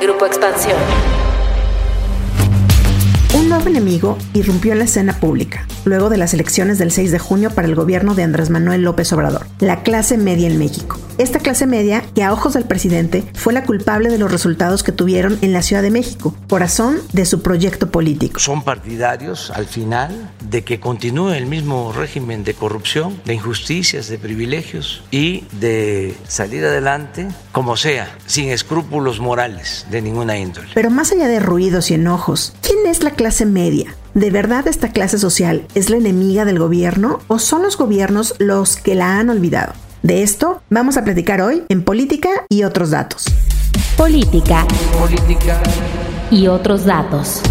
Grupo Expansión. Un nuevo enemigo irrumpió en la escena pública, luego de las elecciones del 6 de junio para el gobierno de Andrés Manuel López Obrador, la clase media en México. Esta clase media, que a ojos del presidente fue la culpable de los resultados que tuvieron en la Ciudad de México, corazón de su proyecto político. Son partidarios, al final, de que continúe el mismo régimen de corrupción, de injusticias, de privilegios y de salir adelante como sea, sin escrúpulos morales de ninguna índole. Pero más allá de ruidos y enojos, ¿quién es la clase media? ¿De verdad esta clase social es la enemiga del gobierno o son los gobiernos los que la han olvidado? De esto vamos a platicar hoy en Política y otros datos. Política. Política. Y otros datos.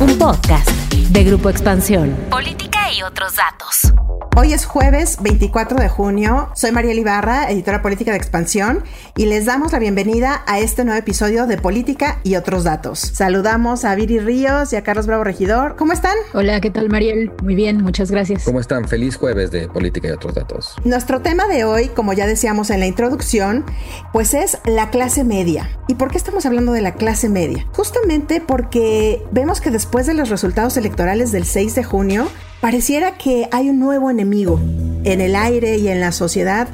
Un podcast de Grupo Expansión. Política y otros datos. Hoy es jueves 24 de junio. Soy María Ibarra, editora política de Expansión, y les damos la bienvenida a este nuevo episodio de Política y otros datos. Saludamos a Viri Ríos y a Carlos Bravo Regidor. ¿Cómo están? Hola, ¿qué tal Mariel? Muy bien, muchas gracias. ¿Cómo están? Feliz jueves de Política y otros datos. Nuestro tema de hoy, como ya decíamos en la introducción, pues es la clase media. ¿Y por qué estamos hablando de la clase media? Justamente porque vemos que después de los resultados electorales del 6 de junio, Pareciera que hay un nuevo enemigo en el aire y en la sociedad.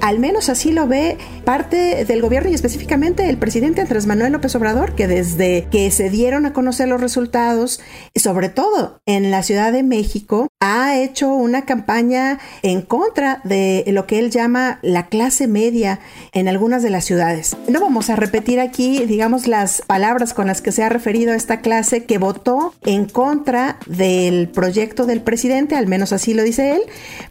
Al menos así lo ve parte del gobierno y específicamente el presidente Andrés Manuel López Obrador, que desde que se dieron a conocer los resultados, sobre todo en la Ciudad de México, ha hecho una campaña en contra de lo que él llama la clase media en algunas de las ciudades. No vamos a repetir aquí, digamos, las palabras con las que se ha referido a esta clase que votó en contra del proyecto del presidente, al menos así lo dice él,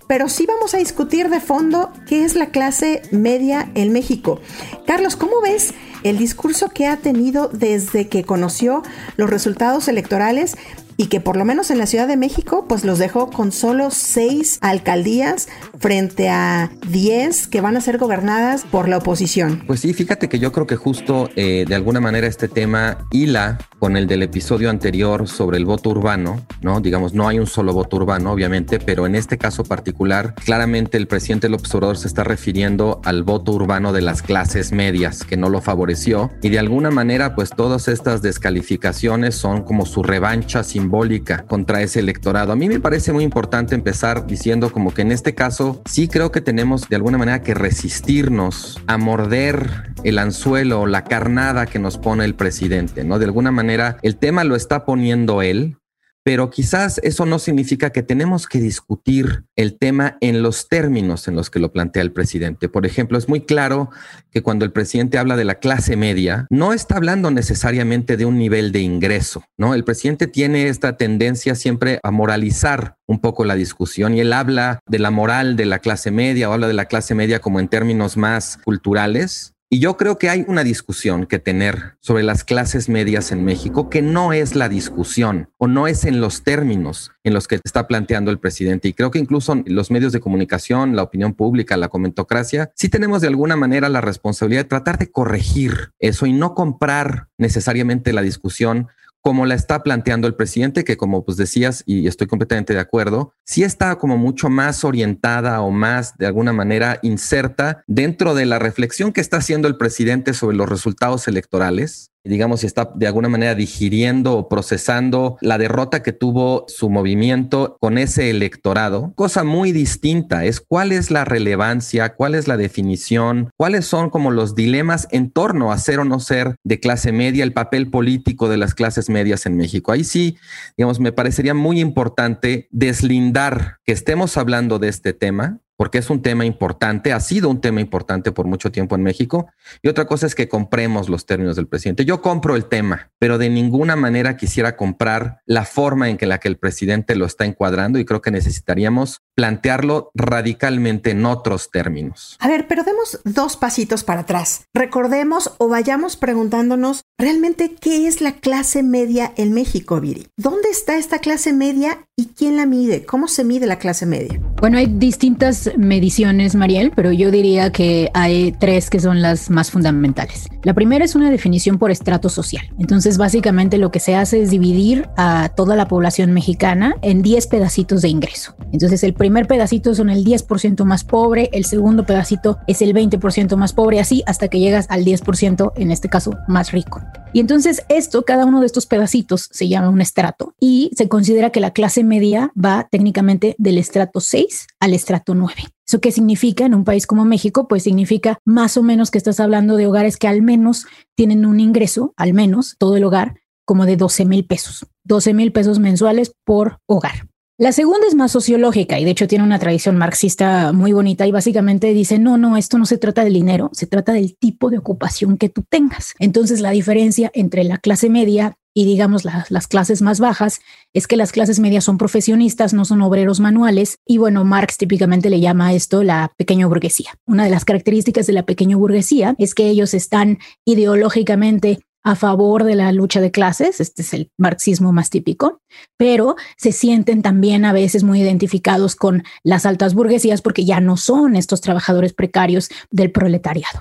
pero sí vamos a discutir de fondo qué es la clase media en México. Carlos, ¿cómo ves el discurso que ha tenido desde que conoció los resultados electorales y que por lo menos en la Ciudad de México pues los dejó con solo seis alcaldías frente a diez que van a ser gobernadas por la oposición. Pues sí, fíjate que yo creo que justo eh, de alguna manera este tema hila con el del episodio anterior sobre el voto urbano, ¿no? Digamos, no hay un solo voto urbano, obviamente, pero en este caso particular, claramente el presidente López Obrador se está refiriendo al voto urbano de las clases medias, que no lo favoreció, y de alguna manera, pues todas estas descalificaciones son como su revancha sin simbólica contra ese electorado. A mí me parece muy importante empezar diciendo como que en este caso sí creo que tenemos de alguna manera que resistirnos a morder el anzuelo la carnada que nos pone el presidente, ¿no? De alguna manera el tema lo está poniendo él, pero quizás eso no significa que tenemos que discutir el tema en los términos en los que lo plantea el presidente. Por ejemplo, es muy claro que cuando el presidente habla de la clase media, no está hablando necesariamente de un nivel de ingreso, ¿no? El presidente tiene esta tendencia siempre a moralizar un poco la discusión y él habla de la moral de la clase media o habla de la clase media como en términos más culturales, y yo creo que hay una discusión que tener sobre las clases medias en México que no es la discusión o no es en los términos en los que está planteando el presidente. Y creo que incluso los medios de comunicación, la opinión pública, la comentocracia, sí tenemos de alguna manera la responsabilidad de tratar de corregir eso y no comprar necesariamente la discusión como la está planteando el presidente, que como pues decías, y estoy completamente de acuerdo, sí está como mucho más orientada o más de alguna manera inserta dentro de la reflexión que está haciendo el presidente sobre los resultados electorales digamos, si está de alguna manera digiriendo o procesando la derrota que tuvo su movimiento con ese electorado. Cosa muy distinta es cuál es la relevancia, cuál es la definición, cuáles son como los dilemas en torno a ser o no ser de clase media, el papel político de las clases medias en México. Ahí sí, digamos, me parecería muy importante deslindar que estemos hablando de este tema porque es un tema importante, ha sido un tema importante por mucho tiempo en México. Y otra cosa es que compremos los términos del presidente. Yo compro el tema, pero de ninguna manera quisiera comprar la forma en que la que el presidente lo está encuadrando y creo que necesitaríamos plantearlo radicalmente en otros términos. A ver, pero demos dos pasitos para atrás. Recordemos o vayamos preguntándonos realmente qué es la clase media en México, Viri. ¿Dónde está esta clase media y quién la mide? ¿Cómo se mide la clase media? Bueno, hay distintas mediciones, Mariel, pero yo diría que hay tres que son las más fundamentales. La primera es una definición por estrato social. Entonces, básicamente lo que se hace es dividir a toda la población mexicana en 10 pedacitos de ingreso. Entonces, el primer pedacito son el 10% más pobre, el segundo pedacito es el 20% más pobre, así hasta que llegas al 10%, en este caso, más rico. Y entonces esto, cada uno de estos pedacitos se llama un estrato y se considera que la clase media va técnicamente del estrato 6 al estrato 9. ¿Eso qué significa en un país como México? Pues significa más o menos que estás hablando de hogares que al menos tienen un ingreso, al menos todo el hogar, como de 12 mil pesos. 12 mil pesos mensuales por hogar. La segunda es más sociológica y de hecho tiene una tradición marxista muy bonita y básicamente dice, no, no, esto no se trata del dinero, se trata del tipo de ocupación que tú tengas. Entonces la diferencia entre la clase media y digamos las, las clases más bajas es que las clases medias son profesionistas, no son obreros manuales y bueno, Marx típicamente le llama a esto la pequeña burguesía. Una de las características de la pequeña burguesía es que ellos están ideológicamente a favor de la lucha de clases, este es el marxismo más típico, pero se sienten también a veces muy identificados con las altas burguesías porque ya no son estos trabajadores precarios del proletariado.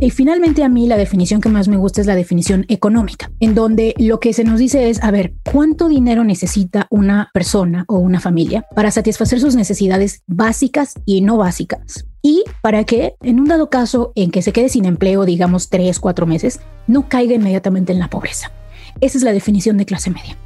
Y finalmente a mí la definición que más me gusta es la definición económica, en donde lo que se nos dice es, a ver, ¿cuánto dinero necesita una persona o una familia para satisfacer sus necesidades básicas y no básicas? Y para que en un dado caso en que se quede sin empleo, digamos tres, cuatro meses, no caiga inmediatamente en la pobreza. Esa es la definición de clase media.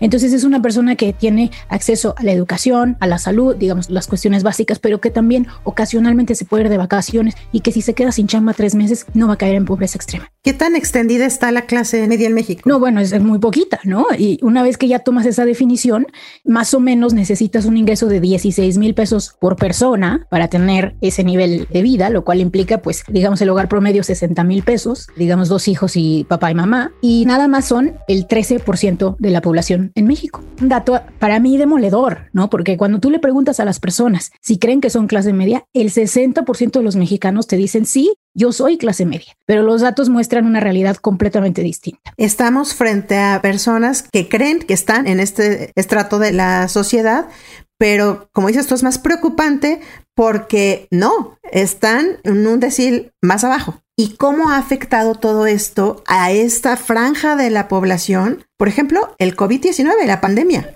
Entonces es una persona que tiene acceso a la educación, a la salud, digamos, las cuestiones básicas, pero que también ocasionalmente se puede ir de vacaciones y que si se queda sin chamba tres meses no va a caer en pobreza extrema. ¿Qué tan extendida está la clase media en México? No, bueno, es, muy poquita, ¿no? Y una vez que ya tomas esa definición, más o menos necesitas un ingreso de 16 mil pesos por persona para tener ese nivel de vida, lo cual implica, pues, digamos, el hogar promedio 60 mil pesos, digamos, dos hijos y papá y mamá, y nada más son el 13% de la población en México. Un dato para mí demoledor, ¿no? Porque cuando tú le preguntas a las personas si creen que son clase media, el 60% de los mexicanos te dicen sí, yo soy clase media, pero los datos muestran una realidad completamente distinta. Estamos frente a personas que creen que están en este estrato de la sociedad, pero como dices tú es más preocupante porque no, están en un decil más abajo. ¿Y cómo ha afectado todo esto a esta franja de la población? Por ejemplo, el COVID-19, la pandemia.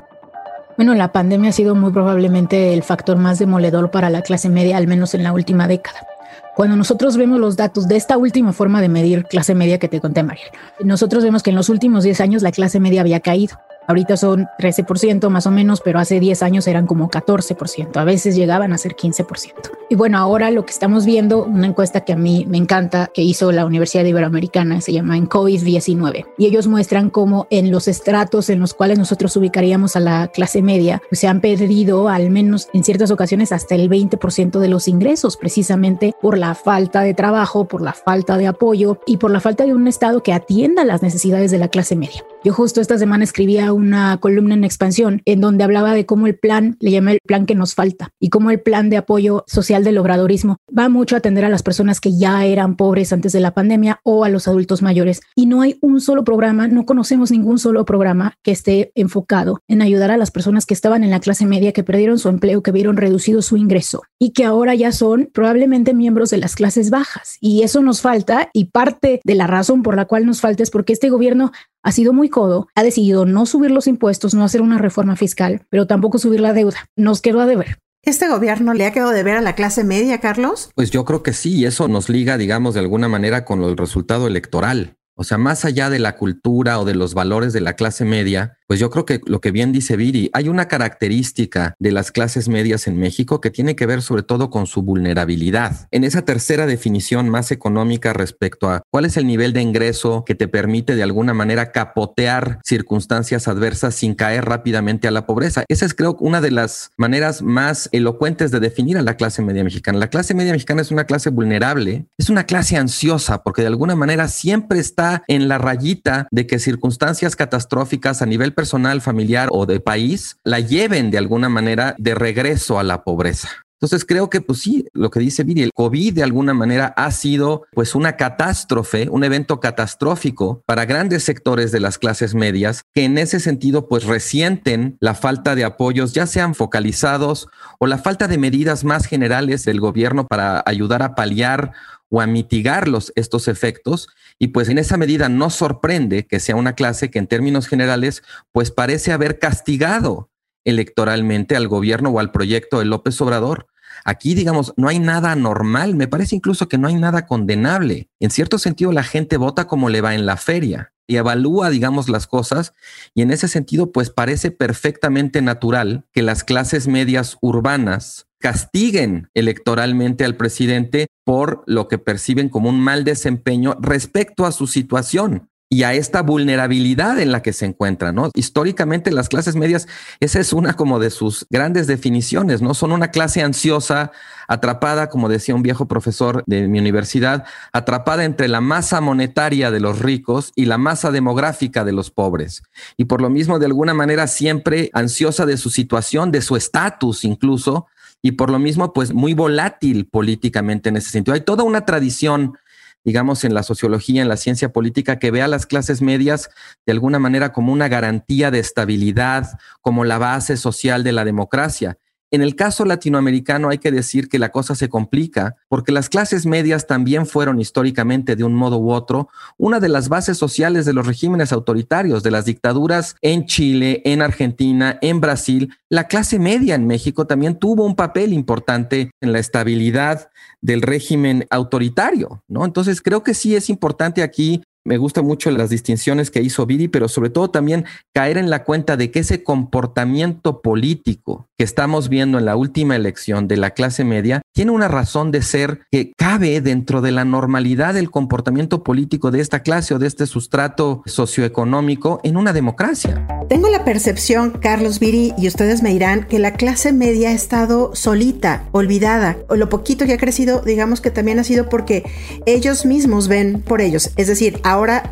Bueno, la pandemia ha sido muy probablemente el factor más demoledor para la clase media, al menos en la última década. Cuando nosotros vemos los datos de esta última forma de medir clase media que te conté, Mariel, nosotros vemos que en los últimos 10 años la clase media había caído. Ahorita son 13% más o menos, pero hace 10 años eran como 14%, a veces llegaban a ser 15%. Y bueno, ahora lo que estamos viendo, una encuesta que a mí me encanta, que hizo la Universidad Iberoamericana, se llama en COVID-19, y ellos muestran cómo en los estratos en los cuales nosotros ubicaríamos a la clase media, pues se han perdido al menos en ciertas ocasiones hasta el 20% de los ingresos, precisamente por la falta de trabajo, por la falta de apoyo y por la falta de un Estado que atienda las necesidades de la clase media. Yo justo esta semana escribía una columna en expansión en donde hablaba de cómo el plan, le llamé el plan que nos falta, y cómo el plan de apoyo social del obradorismo va mucho a atender a las personas que ya eran pobres antes de la pandemia o a los adultos mayores. Y no hay un solo programa, no conocemos ningún solo programa que esté enfocado en ayudar a las personas que estaban en la clase media, que perdieron su empleo, que vieron reducido su ingreso y que ahora ya son probablemente miembros de las clases bajas. Y eso nos falta y parte de la razón por la cual nos falta es porque este gobierno ha sido muy codo, ha decidido no subir los impuestos, no hacer una reforma fiscal, pero tampoco subir la deuda. Nos quedó a deber. ¿Este gobierno le ha quedado de ver a la clase media, Carlos? Pues yo creo que sí, y eso nos liga, digamos, de alguna manera con el resultado electoral. O sea, más allá de la cultura o de los valores de la clase media, pues yo creo que lo que bien dice Viri, hay una característica de las clases medias en México que tiene que ver sobre todo con su vulnerabilidad. En esa tercera definición más económica respecto a cuál es el nivel de ingreso que te permite de alguna manera capotear circunstancias adversas sin caer rápidamente a la pobreza. Esa es creo una de las maneras más elocuentes de definir a la clase media mexicana. La clase media mexicana es una clase vulnerable, es una clase ansiosa porque de alguna manera siempre está en la rayita de que circunstancias catastróficas a nivel personal, familiar o de país la lleven de alguna manera de regreso a la pobreza. Entonces creo que pues sí, lo que dice Viri, el COVID de alguna manera ha sido pues una catástrofe, un evento catastrófico para grandes sectores de las clases medias que en ese sentido pues resienten la falta de apoyos, ya sean focalizados o la falta de medidas más generales del gobierno para ayudar a paliar o a mitigar los, estos efectos. Y pues en esa medida no sorprende que sea una clase que en términos generales pues parece haber castigado electoralmente al gobierno o al proyecto de López Obrador. Aquí, digamos, no hay nada normal, me parece incluso que no hay nada condenable. En cierto sentido, la gente vota como le va en la feria. y evalúa, digamos, las cosas. Y en ese sentido, pues parece perfectamente natural que las clases medias urbanas castiguen electoralmente al presidente por lo que perciben como un mal desempeño respecto a su situación y a esta vulnerabilidad en la que se encuentra, ¿no? Históricamente las clases medias, esa es una como de sus grandes definiciones, ¿no? Son una clase ansiosa, atrapada, como decía un viejo profesor de mi universidad, atrapada entre la masa monetaria de los ricos y la masa demográfica de los pobres. Y por lo mismo, de alguna manera, siempre ansiosa de su situación, de su estatus incluso, y por lo mismo, pues muy volátil políticamente en ese sentido. Hay toda una tradición digamos, en la sociología, en la ciencia política, que ve a las clases medias de alguna manera como una garantía de estabilidad, como la base social de la democracia. En el caso latinoamericano hay que decir que la cosa se complica porque las clases medias también fueron históricamente de un modo u otro una de las bases sociales de los regímenes autoritarios, de las dictaduras en Chile, en Argentina, en Brasil. La clase media en México también tuvo un papel importante en la estabilidad del régimen autoritario, ¿no? Entonces creo que sí es importante aquí me gustan mucho las distinciones que hizo Viri, pero sobre todo también caer en la cuenta de que ese comportamiento político que estamos viendo en la última elección de la clase media tiene una razón de ser que cabe dentro de la normalidad del comportamiento político de esta clase o de este sustrato socioeconómico en una democracia. Tengo la percepción, Carlos Viri, y ustedes me dirán, que la clase media ha estado solita, olvidada, o lo poquito que ha crecido, digamos que también ha sido porque ellos mismos ven por ellos. Es decir,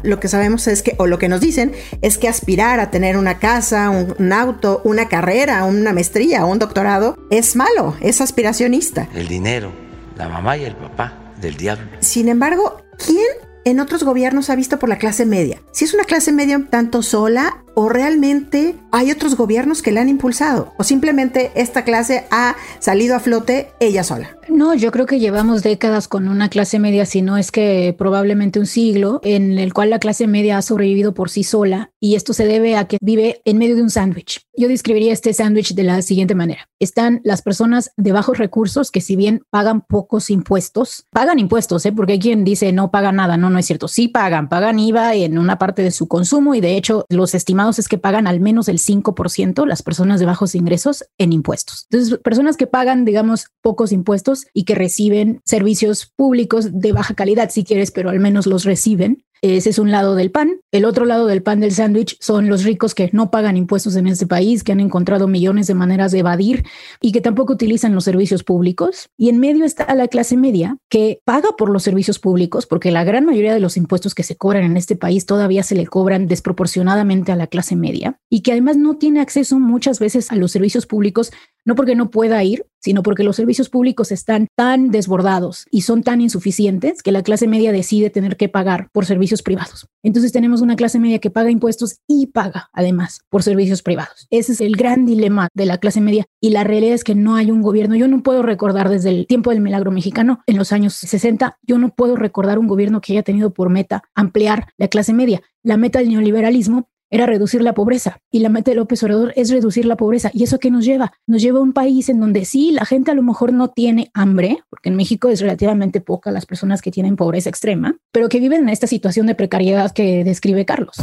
lo que sabemos es que, o lo que nos dicen, es que aspirar a tener una casa, un, auto, una carrera, una maestría, un doctorado, es malo, es aspiracionista. El dinero, la mamá y el papá del diablo. Sin embargo, ¿quién en otros gobiernos ha visto por la clase media? Si es una clase media tanto sola, o realmente hay otros gobiernos que la han impulsado o simplemente esta clase ha salido a flote ella sola. No, yo creo que llevamos décadas con una clase media, si no es que probablemente un siglo, en el cual la clase media ha sobrevivido por sí sola y esto se debe a que vive en medio de un sándwich. Yo describiría este sándwich de la siguiente manera. Están las personas de bajos recursos que si bien pagan pocos impuestos, pagan impuestos, ¿eh? porque hay quien dice no pagan nada, no, no es cierto, sí pagan, pagan IVA en una parte de su consumo y de hecho los estimados es que pagan al menos el 5% las personas de bajos ingresos en impuestos. Entonces, personas que pagan, digamos, pocos impuestos y que reciben servicios públicos de baja calidad, si quieres, pero al menos los reciben, ese es un lado del pan. El otro lado del pan del sándwich son los ricos que no pagan impuestos en este país, que han encontrado millones de maneras de evadir y que tampoco utilizan los servicios públicos. Y en medio está la clase media que paga por los servicios públicos, porque la gran mayoría de los impuestos que se cobran en este país todavía se le cobran desproporcionadamente a la clase media y que además no tiene acceso muchas veces a los servicios públicos no porque no pueda ir, sino porque los servicios públicos están tan desbordados y son tan insuficientes que la clase media decide tener que pagar por servicios privados. Entonces tenemos una clase media que paga impuestos y paga además por servicios privados. Ese es el gran dilema de la clase media y la realidad es que no hay un gobierno. Yo no puedo recordar desde el tiempo del milagro mexicano, en los años 60, yo no puedo recordar un gobierno que haya tenido por meta ampliar la clase media. La meta del neoliberalismo era reducir la pobreza y la meta de López Obrador es reducir la pobreza. ¿Y eso qué nos lleva? Nos lleva a un país en donde sí, la gente a lo mejor no tiene hambre, porque en México es relativamente poca las personas que tienen pobreza extrema, pero que viven en esta situación de precariedad que describe Carlos.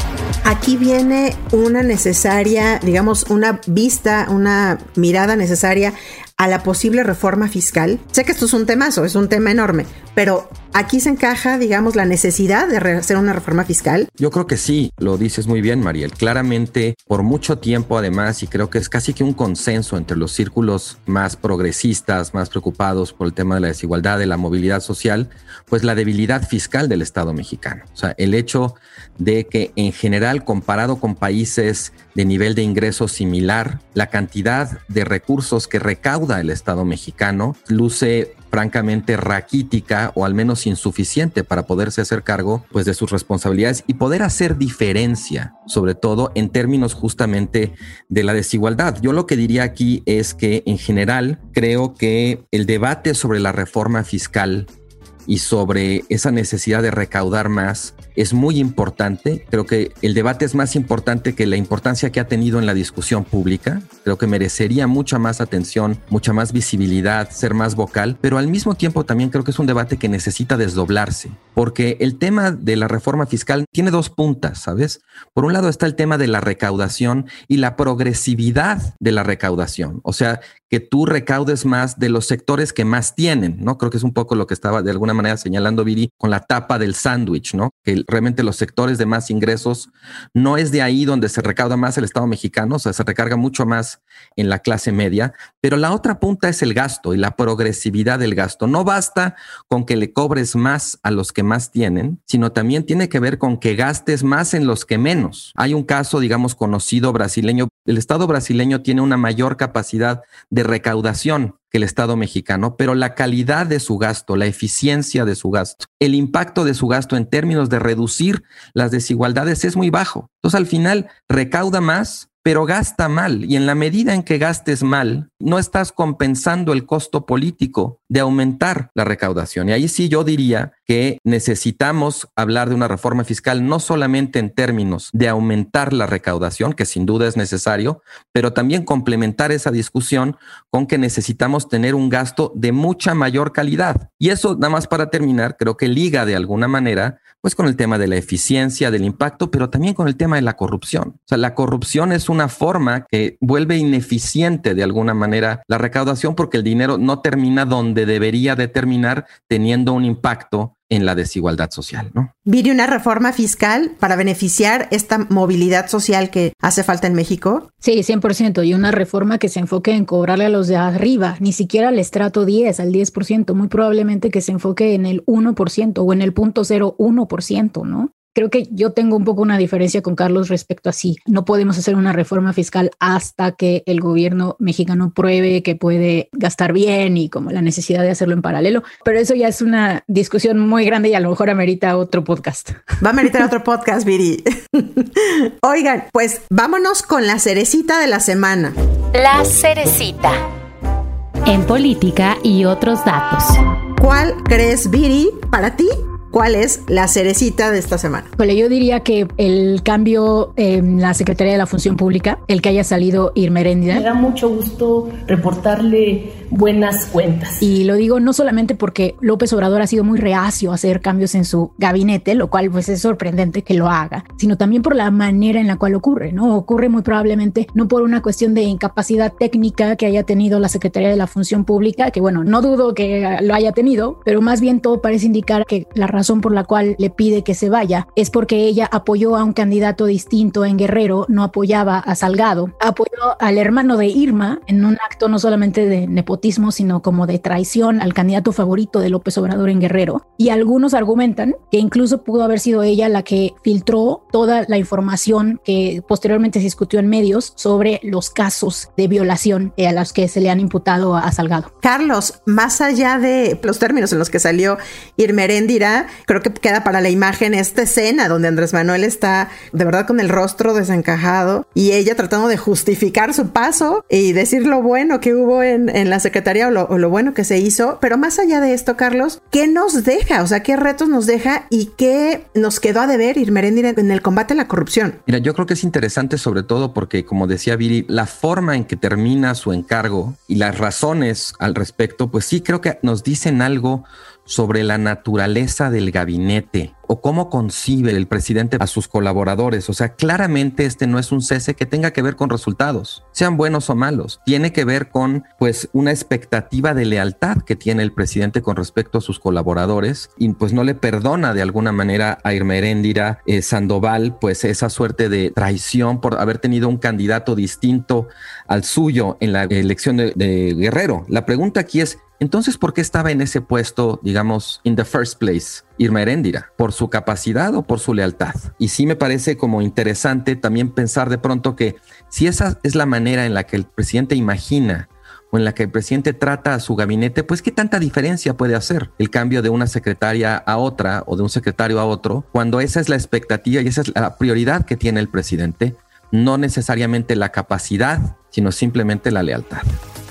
Aquí viene una necesaria, digamos, una vista, una mirada necesaria a la posible reforma fiscal. Sé que esto es un temazo, es un tema enorme, pero aquí se encaja, digamos, la necesidad de hacer una reforma fiscal. Yo creo que sí, lo dices muy bien, Mariel. Claramente, por mucho tiempo, además, y creo que es casi que un consenso entre los círculos más progresistas, más preocupados por el tema de la desigualdad, de la movilidad social, pues la debilidad fiscal del Estado mexicano. O sea, el hecho de que en general, comparado con países de nivel de ingresos similar, la cantidad de recursos que recauda el Estado mexicano luce francamente raquítica o al menos insuficiente para poderse hacer cargo pues de sus responsabilidades y poder hacer diferencia, sobre todo en términos justamente de la desigualdad. Yo lo que diría aquí es que en general creo que el debate sobre la reforma fiscal y sobre esa necesidad de recaudar más es muy importante. Creo que el debate es más importante que la importancia que ha tenido en la discusión pública. Creo que merecería mucha más atención, mucha más visibilidad, ser más vocal, pero al mismo tiempo también creo que es un debate que necesita desdoblarse, porque el tema de la reforma fiscal tiene dos puntas, ¿sabes? Por un lado está el tema de la recaudación y la progresividad de la recaudación, o sea, que tú recaudes más de los sectores que más tienen, ¿no? Creo que es un poco lo que estaba de alguna manera señalando Viri con la tapa del sándwich, ¿no? Que realmente los sectores de más ingresos no es de ahí donde se recauda más el Estado mexicano, o sea, se recarga mucho más en la clase media, pero la otra punta es el gasto y la progresividad del gasto. No basta con que le cobres más a los que más tienen, sino también tiene que ver con que gastes más en los que menos. Hay un caso, digamos, conocido brasileño. El Estado brasileño tiene una mayor capacidad de recaudación que el Estado mexicano, pero la calidad de su gasto, la eficiencia de su gasto, el impacto de su gasto en términos de reducir las desigualdades es muy bajo. Entonces al final recauda más, pero gasta mal. Y en la medida en que gastes mal, no estás compensando el costo político de aumentar la recaudación. Y ahí sí yo diría que necesitamos hablar de una reforma fiscal no solamente en términos de aumentar la recaudación, que sin duda es necesario, pero también complementar esa discusión con que necesitamos tener un gasto de mucha mayor calidad. Y eso, nada más para terminar, creo que liga de alguna manera pues con el tema de la eficiencia, del impacto, pero también con el tema de la corrupción. O sea, la corrupción es una forma que vuelve ineficiente de alguna manera la recaudación porque el dinero no termina donde debería de terminar teniendo un impacto en la desigualdad social, ¿no? ¿Viene una reforma fiscal para beneficiar esta movilidad social que hace falta en México? Sí, 100%. Y una reforma que se enfoque en cobrarle a los de arriba, ni siquiera al estrato 10, al 10%, muy probablemente que se enfoque en el 1% o en el 0.01%, ¿no? Creo que yo tengo un poco una diferencia con Carlos respecto a sí. No podemos hacer una reforma fiscal hasta que el gobierno mexicano pruebe que puede gastar bien y como la necesidad de hacerlo en paralelo. Pero eso ya es una discusión muy grande y a lo mejor amerita otro podcast. Va a ameritar otro podcast, Viri. Oigan, pues vámonos con la cerecita de la semana. La cerecita. En política y otros datos. ¿Cuál crees, Viri, para ti ¿Cuál es la cerecita de esta semana? Bueno, yo diría que el cambio en la Secretaría de la Función Pública, el que haya salido Irma Me da mucho gusto reportarle buenas cuentas. Y lo digo no solamente porque López Obrador ha sido muy reacio a hacer cambios en su gabinete, lo cual pues es sorprendente que lo haga, sino también por la manera en la cual ocurre, ¿no? Ocurre muy probablemente no por una cuestión de incapacidad técnica que haya tenido la Secretaría de la Función Pública, que bueno, no dudo que lo haya tenido, pero más bien todo parece indicar que la razón por la cual le pide que se vaya es porque ella apoyó a un candidato distinto en Guerrero, no apoyaba a Salgado, apoyó al hermano de Irma en un acto no solamente de nepotismo, sino como de traición al candidato favorito de López Obrador en Guerrero. Y algunos argumentan que incluso pudo haber sido ella la que filtró toda la información que posteriormente se discutió en medios sobre los casos de violación a los que se le han imputado a Salgado. Carlos, más allá de los términos en los que salió Irmeréndira, creo que queda para la imagen esta escena donde Andrés Manuel está de verdad con el rostro desencajado y ella tratando de justificar su paso y decir lo bueno que hubo en, la Secretaría o lo, bueno que se hizo. Pero más allá de esto, Carlos, ¿qué nos deja? O sea, ¿qué retos nos deja y qué nos quedó a deber Irmeréndira en el combate a la corrupción? Mira, yo creo que es interesante sobre todo porque, como decía Viri, la forma en que termina su encargo y las razones al respecto, pues sí creo que nos dicen algo sobre la naturaleza del gabinete o cómo concibe el presidente a sus colaboradores. O sea, claramente este no es un cese que tenga que ver con resultados, sean buenos o malos. Tiene que ver con, pues, una expectativa de lealtad que tiene el presidente con respecto a sus colaboradores y pues no le perdona de alguna manera a Irma eh, Sandoval, pues esa suerte de traición por haber tenido un candidato distinto al suyo en la elección de Guerrero. La pregunta aquí es, entonces, ¿por qué estaba en ese puesto, digamos, in the first place, Irma Heréndira? ¿Por su capacidad o por su lealtad? Y sí me parece como interesante también pensar de pronto que si esa es la manera en la que el presidente imagina o en la que el presidente trata a su gabinete, pues qué tanta diferencia puede hacer el cambio de una secretaria a otra o de un secretario a otro, cuando esa es la expectativa y esa es la prioridad que tiene el presidente, no necesariamente la capacidad, sino simplemente la lealtad.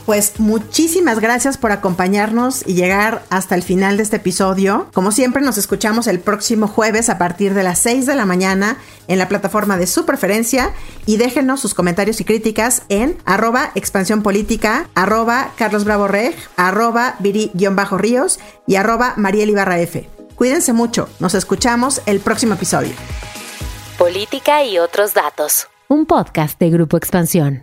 Pues muchísimas gracias por acompañarnos y llegar hasta el final de este episodio. Como siempre, nos escuchamos el próximo jueves a partir de las 6 de la mañana en la plataforma de su preferencia y déjenos sus comentarios y críticas en arroba expansión política, arroba Carlos Bravo Reg, arroba Viri-Ríos y arroba Mariel Ibarra F. Cuídense mucho, nos escuchamos el próximo episodio. Política y otros datos. Un podcast de Grupo Expansión.